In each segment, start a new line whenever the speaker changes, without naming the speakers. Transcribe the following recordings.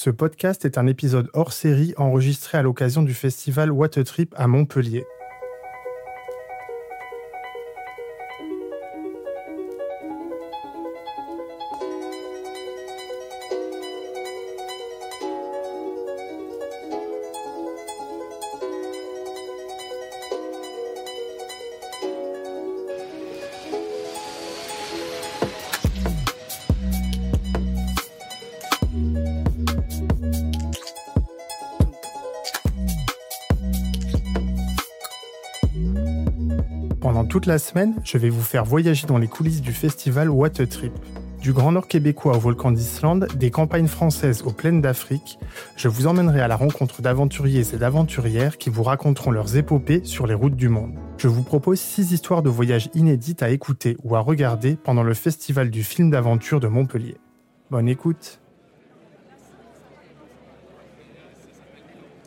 Ce podcast est un épisode hors série enregistré à l'occasion du festival What a Trip à Montpellier. Toute la semaine, je vais vous faire voyager dans les coulisses du festival What a Trip. Du Grand Nord québécois au volcan d'Islande, des campagnes françaises aux plaines d'Afrique, je vous emmènerai à la rencontre d'aventuriers et d'aventurières qui vous raconteront leurs épopées sur les routes du monde. Je vous propose six histoires de voyages inédites à écouter ou à regarder pendant le festival du film d'aventure de Montpellier. Bonne écoute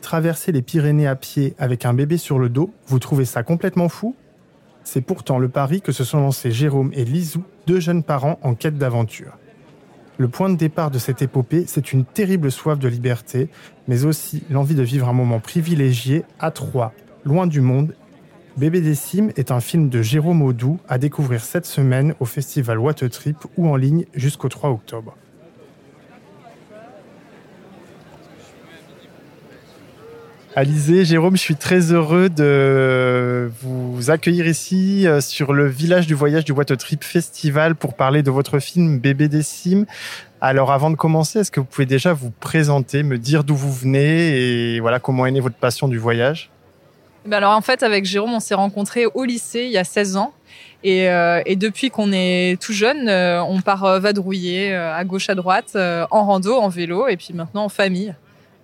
Traverser les Pyrénées à pied avec un bébé sur le dos, vous trouvez ça complètement fou? C'est pourtant le pari que se sont lancés Jérôme et Lisou, deux jeunes parents en quête d'aventure. Le point de départ de cette épopée, c'est une terrible soif de liberté, mais aussi l'envie de vivre un moment privilégié à Troyes, loin du monde. Bébé des est un film de Jérôme Audou à découvrir cette semaine au festival What Trip ou en ligne jusqu'au 3 octobre. Alizé, Jérôme, je suis très heureux de vous accueillir ici euh, sur le village du voyage du What Trip Festival pour parler de votre film Bébé des cimes. Alors avant de commencer, est-ce que vous pouvez déjà vous présenter, me dire d'où vous venez et voilà comment est née votre passion du voyage?
Ben alors en fait avec Jérôme on s'est rencontrés au lycée il y a 16 ans et, euh, et depuis qu'on est tout jeune euh, on part vadrouiller à gauche à droite en rando, en vélo et puis maintenant en famille.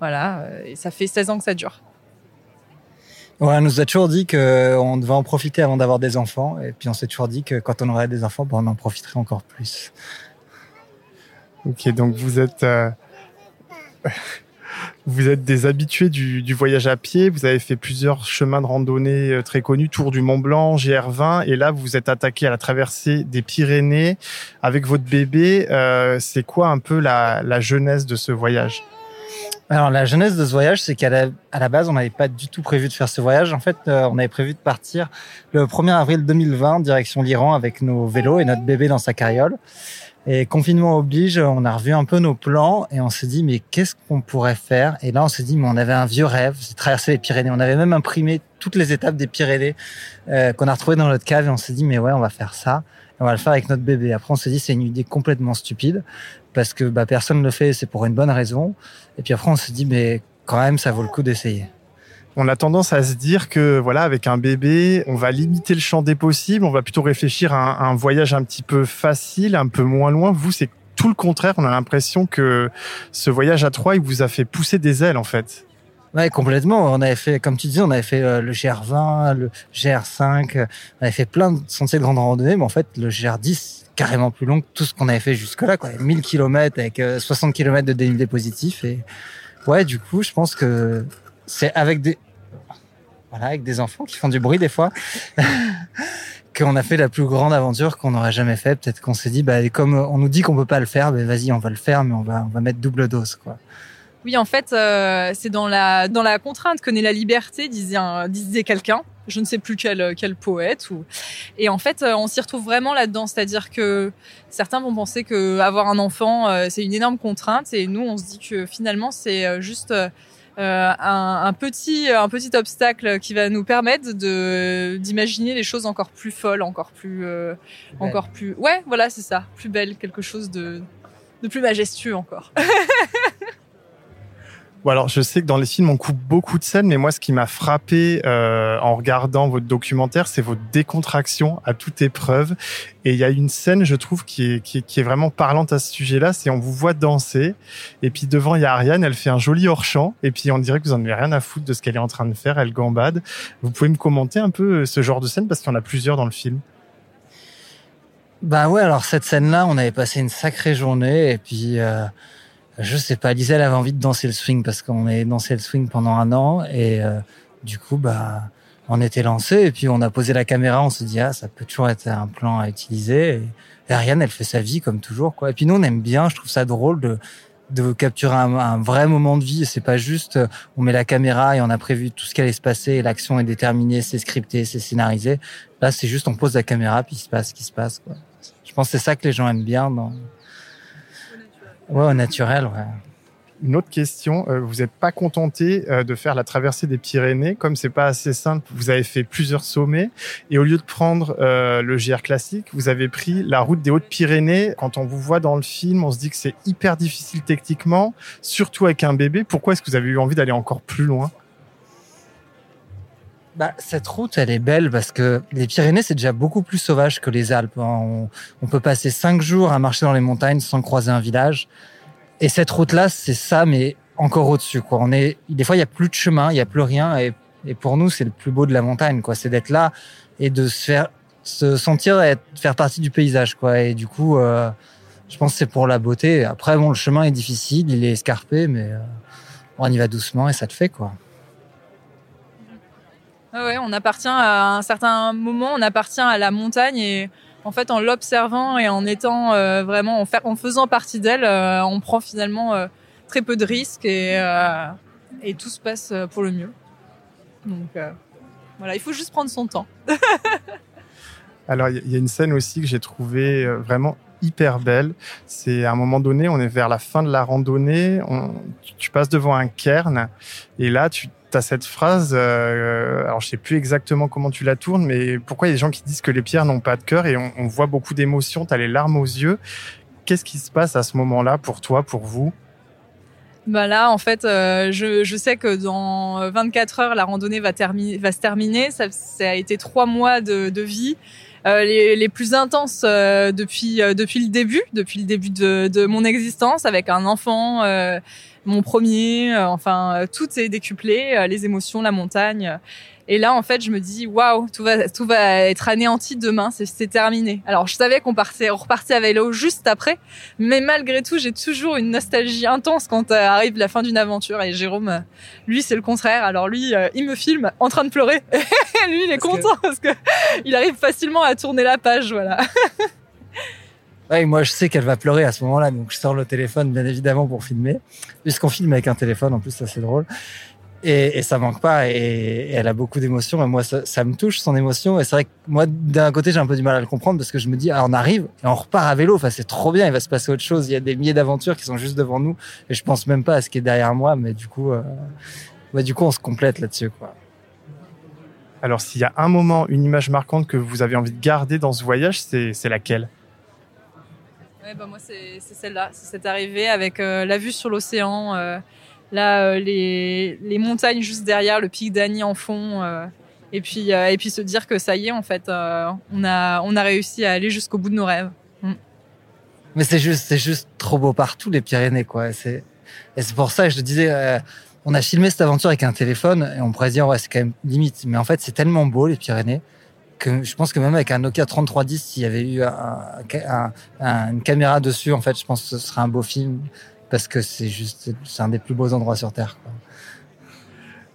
Voilà, et ça fait 16 ans que ça dure.
Ouais, on nous a toujours dit qu'on devait en profiter avant d'avoir des enfants. Et puis on s'est toujours dit que quand on aurait des enfants, ben, on en profiterait encore plus.
Ok, donc vous êtes, euh, vous êtes des habitués du, du, voyage à pied. Vous avez fait plusieurs chemins de randonnée euh, très connus, Tour du Mont Blanc, GR20. Et là, vous vous êtes attaqué à la traversée des Pyrénées avec votre bébé. Euh, C'est quoi un peu la, la jeunesse de ce voyage?
Alors la jeunesse de ce voyage, c'est qu'à la, base, on n'avait pas du tout prévu de faire ce voyage. En fait, euh, on avait prévu de partir le 1er avril 2020 direction l'Iran avec nos vélos et notre bébé dans sa carriole. Et confinement oblige, on a revu un peu nos plans et on s'est dit mais qu'est-ce qu'on pourrait faire? Et là, on s'est dit mais on avait un vieux rêve, c'est traverser les Pyrénées. On avait même imprimé toutes les étapes des Pyrénées euh, qu'on a retrouvées dans notre cave et on s'est dit mais ouais, on va faire ça. on va le faire avec notre bébé. Après, on s'est dit c'est une idée complètement stupide parce que bah, personne ne le fait, c'est pour une bonne raison. Et puis après, on s'est dit, mais quand même, ça vaut le coup d'essayer.
On a tendance à se dire que voilà, avec un bébé, on va limiter le champ des possibles, on va plutôt réfléchir à un, voyage un petit peu facile, un peu moins loin. Vous, c'est tout le contraire. On a l'impression que ce voyage à Troyes, il vous a fait pousser des ailes, en fait.
Ouais, complètement. On avait fait, comme tu disais, on avait fait euh, le GR20, le GR5, on avait fait plein de sentiers de grande randonnée, mais en fait, le GR10, carrément plus long que tout ce qu'on avait fait jusque-là, quoi. 1000 km avec 60 euh, km de dénivelé positif. Et ouais, du coup, je pense que c'est avec des, voilà, avec des enfants qui font du bruit des fois, qu'on a fait la plus grande aventure qu'on n'aurait jamais fait. Peut-être qu'on s'est dit, bah, comme on nous dit qu'on peut pas le faire, ben vas-y, on va le faire, mais on va, mettre double dose, quoi.
Oui, en fait, euh, c'est dans la dans la contrainte que naît la liberté, disait disait quelqu'un je ne sais plus quel, quel poète. Et en fait, euh, on s'y retrouve vraiment là-dedans. C'est-à-dire que certains vont penser que avoir un enfant, euh, c'est une énorme contrainte. Et nous, on se dit que finalement, c'est euh, un, un, petit, un petit obstacle qui va nous permettre de d'imaginer les choses encore plus folles, encore plus, encore plus. Ouais, voilà, c'est ça, plus belle, quelque chose de de plus majestueux encore.
alors, je sais que dans les films, on coupe beaucoup de scènes, mais moi, ce qui m'a frappé euh, en regardant votre documentaire, c'est votre décontraction à toute épreuve. Et il y a une scène, je trouve, qui est, qui est, vraiment parlante à ce sujet-là, c'est on vous voit danser, et puis devant, il y a Ariane, elle fait un joli hors-champ, et puis on dirait que vous en avez rien à foutre de ce qu'elle est en train de faire, elle gambade. Vous pouvez me commenter un peu euh, ce genre de scène, parce qu'il y en a plusieurs dans le film.
Bah ouais, alors cette scène-là, on avait passé une sacrée journée, et puis... Euh je sais pas, Lisa elle avait envie de danser le swing parce qu'on avait dansé le swing pendant un an et euh, du coup bah on était lancé et puis on a posé la caméra, on se dit ah ça peut toujours être un plan à utiliser et, Ariane elle fait sa vie comme toujours quoi. Et puis nous on aime bien, je trouve ça drôle de de capturer un, vrai moment de vie. C'est pas juste euh, on met la caméra et on a prévu tout ce qui allait se passer, l'action est déterminée, c'est scripté, c'est scénarisé. Là, c'est juste on pose la caméra puis il se passe ce qui se passe. Quoi. Je pense que c'est ça que les gens aiment bien dans. Ouais, au naturel, ouais.
Une autre question, euh, vous n'êtes pas contenté euh, de faire la traversée des Pyrénées, comme c'est pas assez simple, vous avez fait plusieurs sommets, et au lieu de prendre euh, le GR classique, vous avez pris la route des Hautes-Pyrénées. Quand on vous voit dans le film, on se dit que c'est hyper difficile techniquement, surtout avec un bébé. Pourquoi est-ce que vous avez eu envie d'aller encore plus loin?
Bah, cette route, elle est belle parce que les Pyrénées, c'est déjà beaucoup plus sauvage que les Alpes. On, on peut passer cinq jours à marcher dans les montagnes sans croiser un village. Et cette route-là, c'est ça, mais encore au-dessus. Quoi. On est, des fois, il y a plus de chemin, il y a plus rien. Et, et pour nous, c'est le plus beau de la montagne. Quoi. C'est d'être là et de se faire, se sentir et faire partie du paysage. Quoi. Et du coup, euh, je pense que c'est pour la beauté. Après, bon, le chemin est difficile, il est escarpé, mais euh, on y va doucement et ça te fait quoi.
On appartient à un certain moment, on appartient à la montagne et en fait, en l'observant et en étant euh, vraiment, en, faisant partie d'elle, euh, on prend finalement euh, très peu de risques et, et tout se passe pour le mieux. Donc voilà, il faut juste prendre son temps.
Alors, il y a une scène aussi que j'ai trouvée vraiment hyper belle. C'est à un moment donné, on est vers la fin de la randonnée, on, tu passes devant un cairn et là, tu as cette phrase, euh, alors je sais plus exactement comment tu la tournes, mais pourquoi il y a des gens qui disent que les pierres n'ont pas de cœur et on, voit beaucoup d'émotions, tu as les larmes aux yeux. Qu'est-ce qui se passe à ce moment-là pour toi, pour vous?
Bah là, en fait, euh, je, sais que dans 24 heures, la randonnée va, se terminer. Ça, a été trois mois de vie. Euh, les, plus intenses euh, depuis euh, depuis le début, depuis le début de, de mon existence, avec un enfant, mon premier, enfin tout est décuplé, les émotions, la montagne. Et là, en fait, je me dis, waouh, tout va, tout va être anéanti demain, c'est terminé. Alors, je savais qu'on partait, on repartait à vélo juste après, mais malgré tout, j'ai toujours une nostalgie intense quand arrive la fin d'une aventure. Et Jérôme, lui, c'est le contraire. Alors lui, euh, il me filme en train de pleurer. lui, il est content parce que il arrive facilement à tourner la page, voilà.
Ouais, moi je sais qu'elle va pleurer à ce moment-là, donc je sors le téléphone bien évidemment pour filmer, puisqu'on filme avec un téléphone en plus, ça c'est drôle. Et, et, ça manque pas. Et, elle a beaucoup d'émotions. Et moi, ça, ça, me touche son émotion. Et c'est vrai que moi, d'un côté, j'ai un peu du mal à le comprendre parce que je me dis, ah, on arrive et on repart à vélo. Enfin, c'est trop bien. Il va se passer autre chose. Il y a des milliers d'aventures qui sont juste devant nous. Et je pense même pas à ce qui est derrière moi. Mais du coup, euh, bah, du coup, on se complète là-dessus, quoi.
Alors, s'il y a un moment, une image marquante que vous avez envie de garder dans ce voyage, c'est laquelle?
Ouais, bah moi, c'est celle-là. C'est cette arrivée avec euh, la vue sur l'océan. Euh, Là, euh, les, montagnes juste derrière, le pic d'Annie en fond. Euh, et puis, euh, et puis se dire que ça y est, en fait, on a, on a réussi à aller jusqu'au bout de nos rêves. Mm.
Mais c'est juste, c'est juste trop beau partout, les Pyrénées, quoi. Et c'est pour ça que je te disais, on a filmé cette aventure avec un téléphone et on pourrait dire, ouais, c'est quand même limite. Mais en fait, c'est tellement beau, les Pyrénées, que je pense que même avec un Nokia 3310, s'il y avait eu un, un, une caméra dessus, en fait, je pense que ce serait un beau film parce que c'est juste, c'est un des plus beaux endroits sur Terre. Quoi.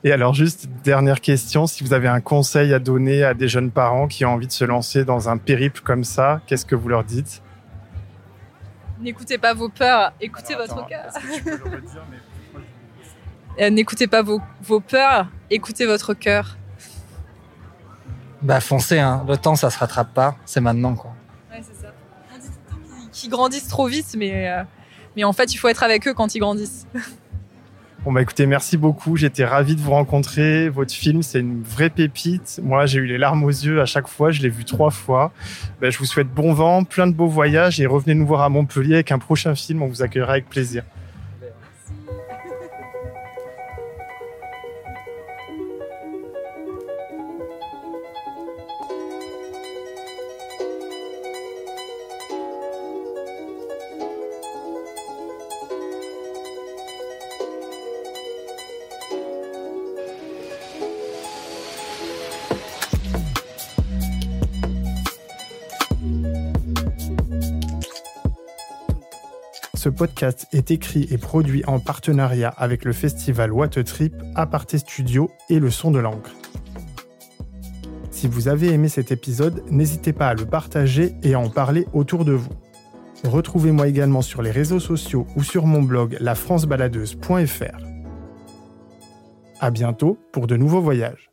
Et alors, juste dernière question, si vous avez un conseil à donner à des jeunes parents qui ont envie de se lancer dans un périple comme ça, qu'est-ce que vous leur dites?
N'écoutez pas vos peurs, écoutez votre cœur. Euh, n'écoutez pas vos, vos peurs, écoutez votre cœur.
Bah foncez, hein. le temps ça se rattrape pas, c'est maintenant quoi.
Ouais, c'est ça. On dit tout le temps qu'ils grandissent trop vite, mais euh, mais en fait, il faut être avec eux quand ils grandissent.
Bon bah écoutez, merci beaucoup. J'étais ravi de vous rencontrer. Votre film, c'est une vraie pépite. Moi, j'ai eu les larmes aux yeux à chaque fois. Je l'ai vu trois fois. Bah, je vous souhaite bon vent, plein de beaux voyages et revenez nous voir à Montpellier avec un prochain film. On vous accueillera avec plaisir. Ce podcast est écrit et produit en partenariat avec le festival What Trip, Aparté Studio et Le Son de l'encre. Si vous avez aimé cet épisode, n'hésitez pas à le partager et à en parler autour de vous. Retrouvez-moi également sur les réseaux sociaux ou sur mon blog lafrancebaladeuse.fr. À bientôt pour de nouveaux voyages.